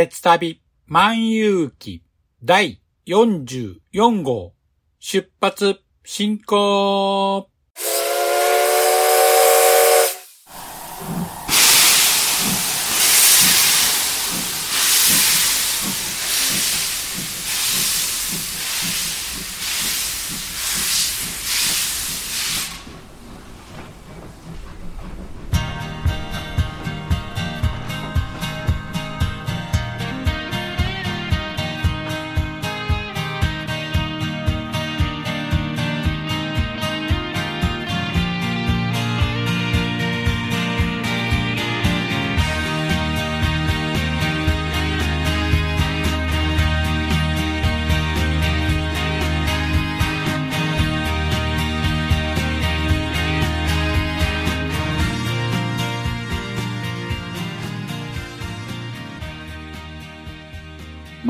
鉄旅万有記第44号出発進行。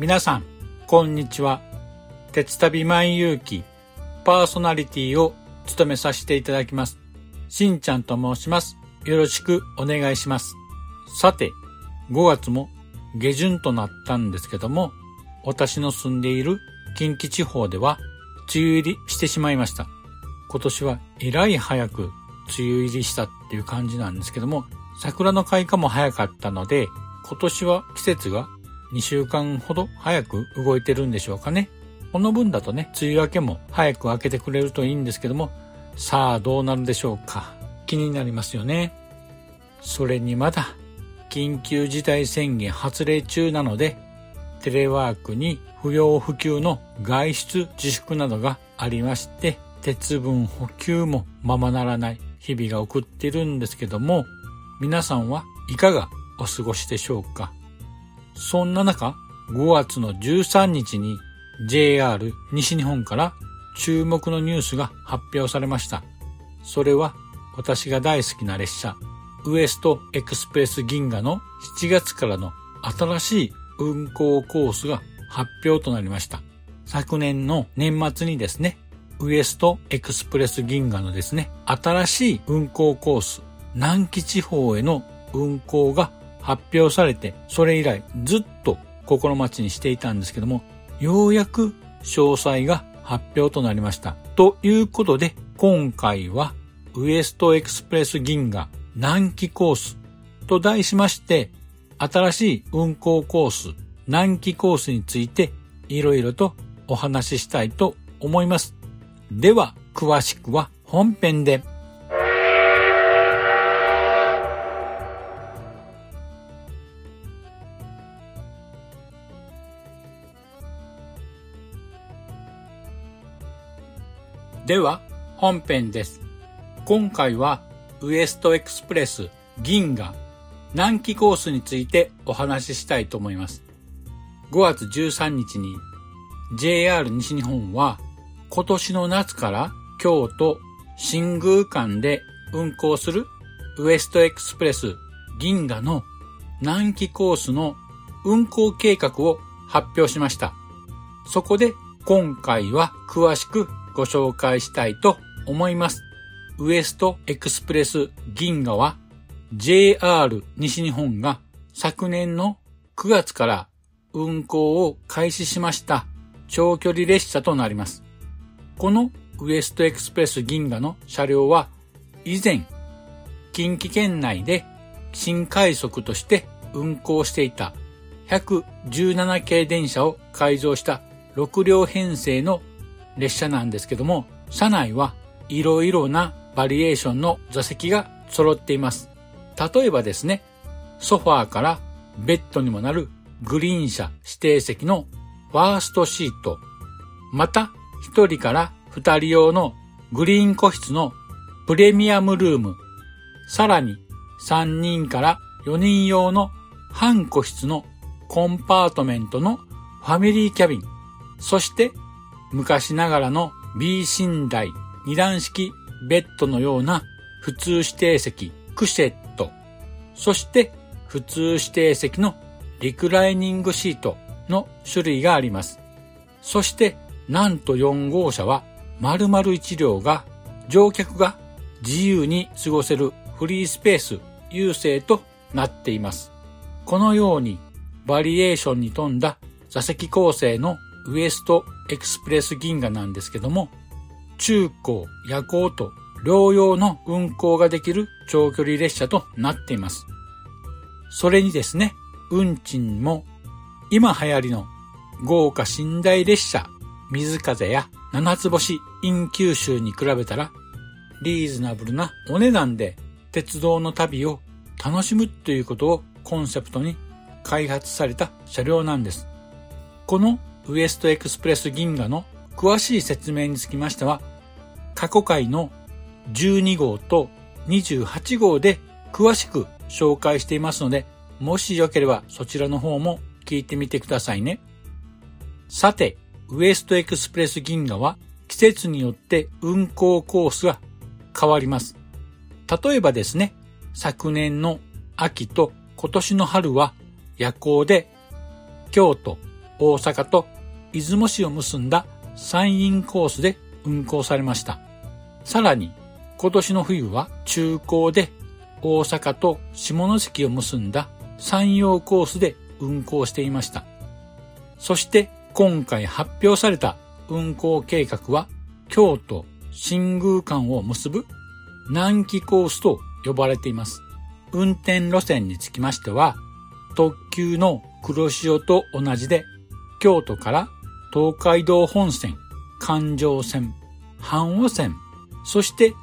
皆さん、こんにちは。鉄旅万有記パーソナリティを務めさせていただきます。しんちゃんと申します。よろしくお願いします。さて、5月も下旬となったんですけども、私の住んでいる近畿地方では梅雨入りしてしまいました。今年はえらい早く梅雨入りしたっていう感じなんですけども、桜の開花も早かったので、今年は季節が2週間ほど早く動いてるんでしょうかね。この分だとね、梅雨明けも早く明けてくれるといいんですけども、さあどうなるでしょうか。気になりますよね。それにまだ、緊急事態宣言発令中なので、テレワークに不要不急の外出自粛などがありまして、鉄分補給もままならない日々が送っているんですけども、皆さんはいかがお過ごしでしょうかそんな中、5月の13日に JR 西日本から注目のニュースが発表されました。それは私が大好きな列車、ウエストエクスプレス銀河の7月からの新しい運行コースが発表となりました。昨年の年末にですね、ウエストエクスプレス銀河のですね、新しい運行コース、南紀地方への運行が発表されて、それ以来ずっと心待ちにしていたんですけども、ようやく詳細が発表となりました。ということで、今回はウエストエクスプレス銀河南紀コースと題しまして、新しい運行コース、南紀コースについていろいろとお話ししたいと思います。では、詳しくは本編で。では、本編です。今回は、ウエストエクスプレス銀河南紀コースについてお話ししたいと思います。5月13日に JR 西日本は今年の夏から京都新宮間で運行するウエストエクスプレス銀河の南紀コースの運行計画を発表しました。そこで今回は詳しくご紹介したいと思います。ウエストエクスプレス銀河は JR 西日本が昨年の9月から運行を開始しました長距離列車となります。このウエストエクスプレス銀河の車両は以前近畿圏内で新快速として運行していた117系電車を改造した6両編成の列車なんですけども、車内はいろいろなバリエーションの座席が揃っています。例えばですね、ソファーからベッドにもなるグリーン車指定席のファーストシート、また1人から2人用のグリーン個室のプレミアムルーム、さらに3人から4人用の半個室のコンパートメントのファミリーキャビン、そして昔ながらの B 寝台二段式ベッドのような普通指定席クシェット、そして普通指定席のリクライニングシートの種類があります。そしてなんと4号車は丸々1両が乗客が自由に過ごせるフリースペース優勢となっています。このようにバリエーションに富んだ座席構成のウエストエクスプレス銀河なんですけども、中高、夜行と両用の運行ができる長距離列車となっています。それにですね、運賃も今流行りの豪華寝台列車、水風や七つ星イン九州に比べたらリーズナブルなお値段で鉄道の旅を楽しむということをコンセプトに開発された車両なんです。このウエストエクスプレス銀河の詳しい説明につきましては、過去回の12号と28号で詳しく紹介していますので、もしよければそちらの方も聞いてみてくださいね。さて、ウエストエクスプレス銀河は季節によって運行コースが変わります。例えばですね、昨年の秋と今年の春は夜行で京都、大阪と出雲市を結んだ山陰コースで運行されました。さらに今年の冬は中高で大阪と下関を結んだ山陽コースで運行していました。そして今回発表された運行計画は京都新宮間を結ぶ南紀コースと呼ばれています。運転路線につきましては特急の黒潮と同じで、京都から東海道本線、環状線、阪和線、そして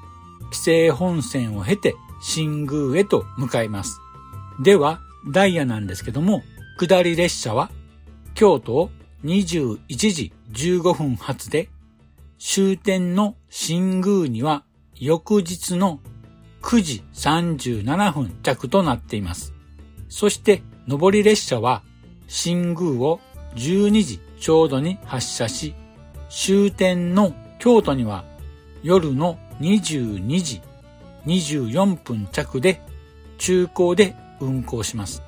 紀勢本線を経て新宮へと向かいます。では、ダイヤなんですけども、下り列車は京都を21時15分発で、終点の新宮には翌日の9時37分着となっています。そして上り列車は新宮を12時ちょうどに発車し、終点の京都には夜の22時24分着で中高で運行します。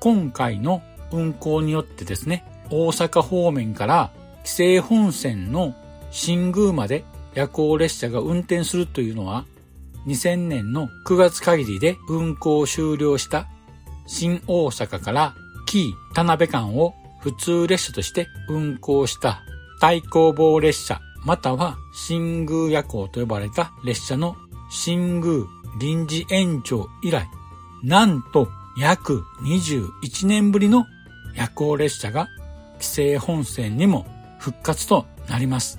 今回の運行によってですね、大阪方面から紀勢本線の新宮まで夜行列車が運転するというのは2000年の9月限りで運行を終了した新大阪から紀伊田辺間を普通列車として運行した対抗棒列車または新宮夜行と呼ばれた列車の新宮臨時延長以来、なんと約21年ぶりの夜行列車が規制本線にも復活となります。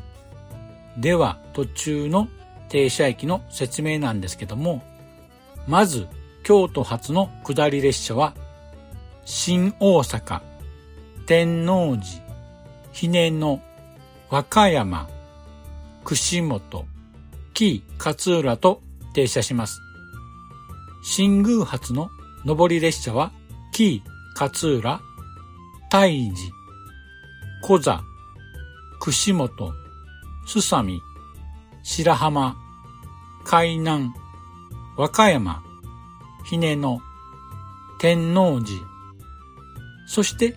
では途中の停車駅の説明なんですけども、まず京都発の下り列車は、新大阪、天王寺、姫野、和歌山、串本、紀勝浦と停車します。新宮発の上り列車は、紀勝浦、大寺、小座、串本、すさみ、白浜、海南、和歌山、姫野、天王寺、そして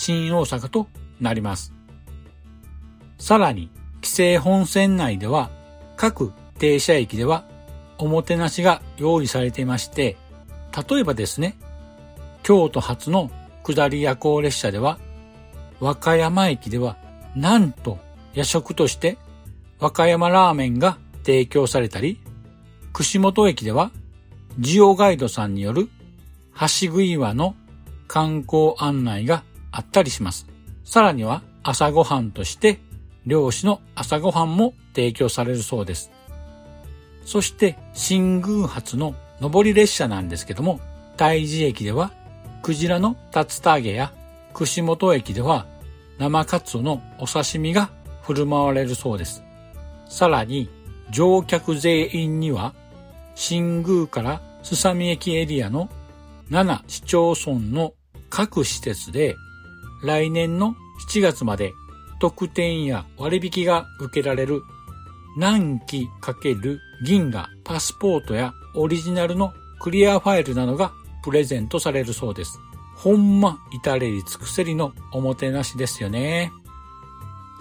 新大阪となります。さらに、規西本線内では各停車駅ではおもてなしが用意されていまして、例えばですね、京都発の下り夜行列車では、和歌山駅ではなんと夜食として和歌山ラーメンが提供されたり、串本駅ではジオガイドさんによる橋食い岩の観光案内があったりします。さらには朝ごはんとして漁師の朝ごはんも提供されるそうです。そして新宮発の上り列車なんですけども、大寺駅ではクジラの竜田揚げや串本駅では生カツオのお刺身が振る舞われるそうです。さらに乗客全員には新宮からすさみ駅エリアの7市町村の各施設で来年の7月まで特典や割引が受けられる南紀×銀河パスポートやオリジナルのクリアファイルなどがプレゼントされるそうです。ほんま至れり尽くせりのおもてなしですよね。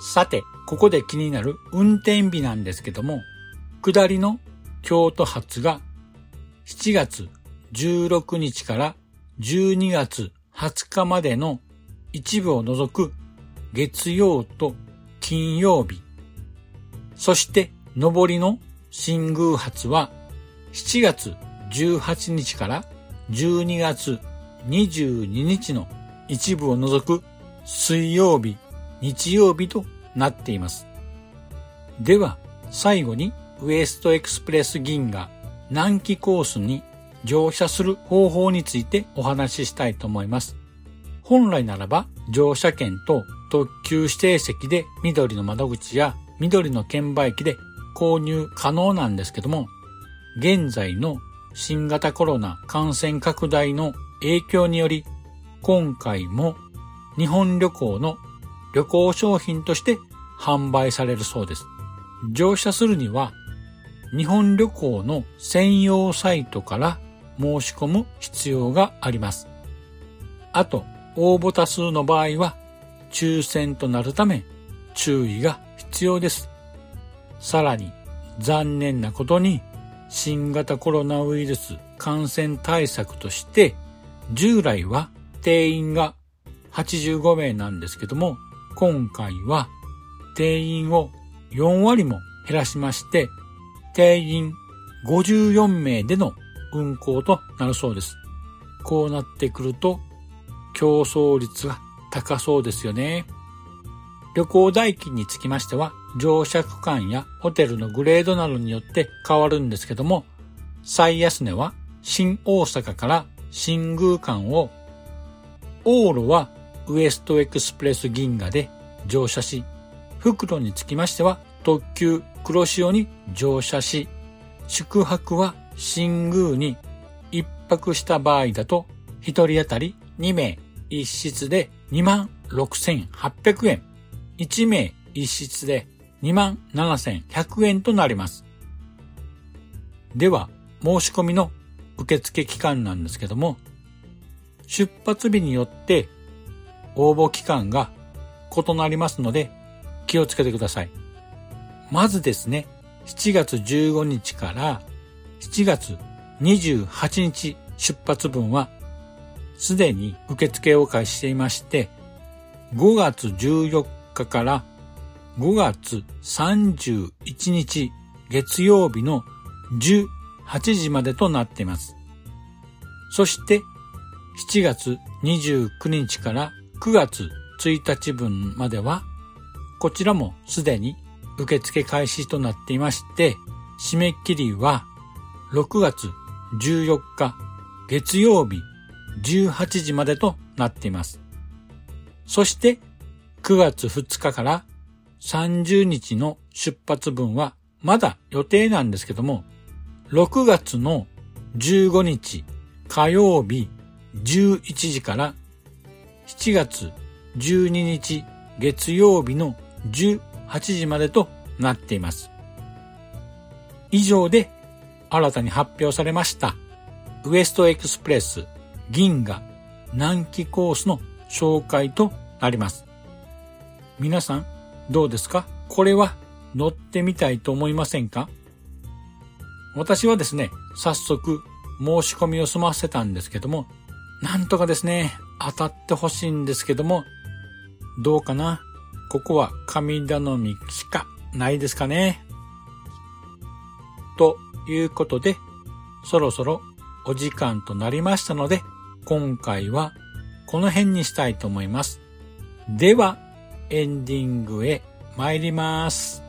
さて、ここで気になる運転日なんですけども、下りの京都発が7月16日から12月20日までの一部を除く月曜と金曜日、そして上りの新宮発は7月18日から12月22日の一部を除く水曜日、日曜日となっています。では、最後にウエストエクスプレス銀河南紀コースに乗車する方法についてお話ししたいと思います。本来ならば乗車券と特急指定席で緑の窓口や緑の券売機で購入可能なんですけども、現在の新型コロナ感染拡大の影響により、今回も日本旅行の旅行商品として販売されるそうです。乗車するには、日本旅行の専用サイトから申し込む必要があります。あと、応募多数の場合は、抽選となるため注意が必要です。さらに、残念なことに、新型コロナウイルス感染対策として、従来は定員が85名なんですけども、今回は定員を4割も減らしまして、定員54名での運行となるそうです。こうなってくると、競争率が高そうですよね。旅行代金につきましては、乗車区間やホテルのグレードなどによって変わるんですけども、最安値は新大阪から新宮間を、往路はウエストエクスプレス銀河で乗車し、袋につきましては特急黒潮に乗車し、宿泊は新宮に一泊した場合だと、一人当たり2名一室で26,800円。1名一室で27,100円となります。では、申し込みの受付期間なんですけども、出発日によって応募期間が異なりますので気をつけてください。まずですね、7月15日から7月28日出発分はすでに受付を開始していまして、5月14日から5月31日月曜日の18時までとなっています。そして7月29日から9月1日分まではこちらもすでに受付開始となっていまして、締め切りは6月14日月曜日18時までとなっています。そして9月2日から30日の出発分はまだ予定なんですけども、6月の15日火曜日11時から7月12日月曜日の18時までとなっています。以上で新たに発表されましたウエストエクスプレス銀河南紀コースの紹介となります。皆さんどうですか？これは乗ってみたいと思いませんか？私はですね、早速申し込みを済ませたんですけども、なんとかですね、当たってほしいんですけども、どうかな？ここは神頼みしかないですかね？ということで、そろそろお時間となりましたので、今回はこの辺にしたいと思います。では、エンディングへ参ります。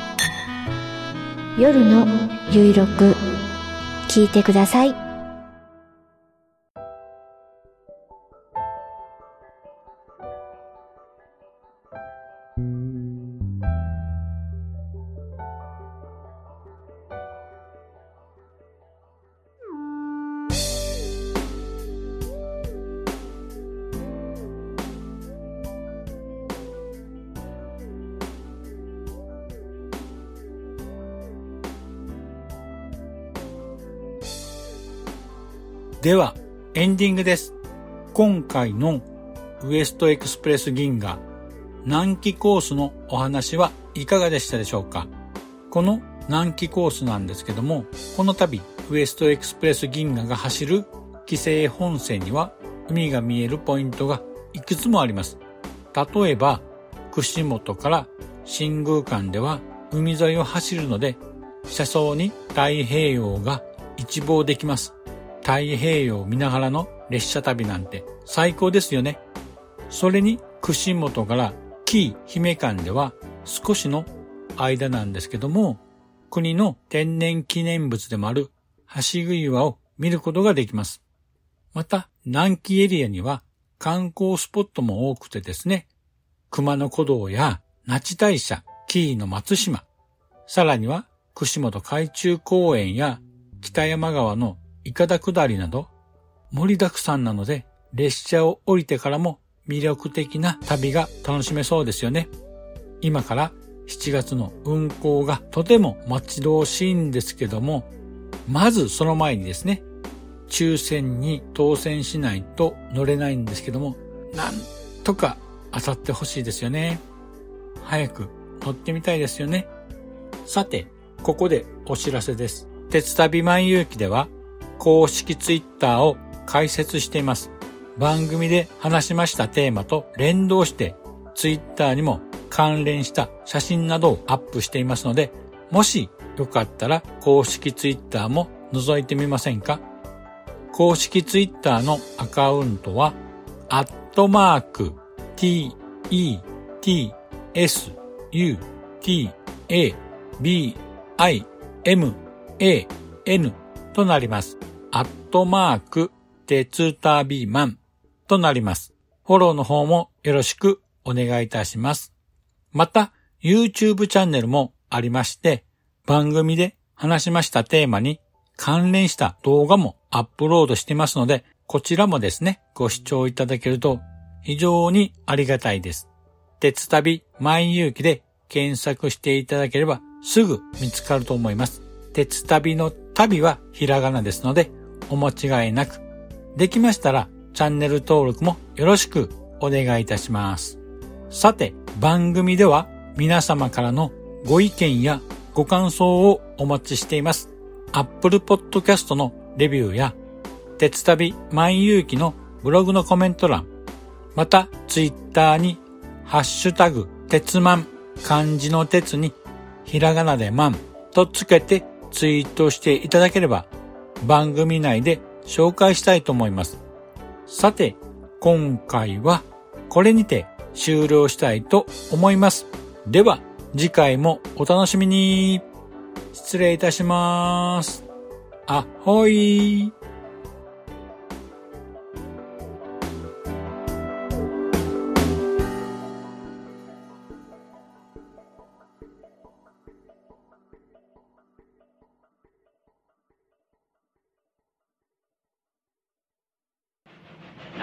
夜のゆいろく聞いてください。では、エンディングです。今回のウエストエクスプレス銀河南紀コースのお話はいかがでしたでしょうか？この南紀コースなんですけども、この度ウエストエクスプレス銀河が走る規制本線には海が見えるポイントがいくつもあります。例えば、串本から新宮間では海沿いを走るので、車窓に太平洋が一望できます。太平洋を見ながらの列車旅なんて最高ですよね。それに串本から紀伊姫間では少しの間なんですけども、国の天然記念物でもある橋杭岩を見ることができます。また、南紀エリアには観光スポットも多くてですね、熊野古道や那智大社、紀伊の松島、さらには串本海中公園や北山川のいかだ下りなど盛りだくさんなので列車を降りてからも魅力的な旅が楽しめそうですよね。今から7月の運行がとても待ち遠しいんですけども、まずその前にですね、抽選に当選しないと乗れないんですけども、なんとか当たってほしいですよね。早く乗ってみたいですよね。さて、ここでお知らせです。鉄旅万有記では公式ツイッターを開設しています。番組で話しましたテーマと連動してツイッターにも関連した写真などをアップしていますので、もしよかったら公式ツイッターも覗いてみませんか？公式ツイッターのアカウントは、アットマーク、t, e, t, s, u, t, a, b, i, m, a, n となります。アットマーク、鉄旅マンとなります。フォローの方もよろしくお願いいたします。また、YouTube チャンネルもありまして、番組で話しましたテーマに関連した動画もアップロードしてますので、こちらもですね、ご視聴いただけると非常にありがたいです。鉄旅万有機で検索していただければすぐ見つかると思います。鉄旅の旅はひらがなですので、お間違いなく。できましたらチャンネル登録もよろしくお願いいたします。さて、番組では皆様からのご意見やご感想をお待ちしています。Apple Podcast のレビューや、鉄旅万有機のブログのコメント欄、また、Twitter に、ハッシュタグ、鉄マン漢字の鉄にひらがなで万とつけてツイートしていただければ番組内で紹介したいと思います。さて、今回はこれにて終了したいと思います。では、次回もお楽しみに。失礼いたします。あほい。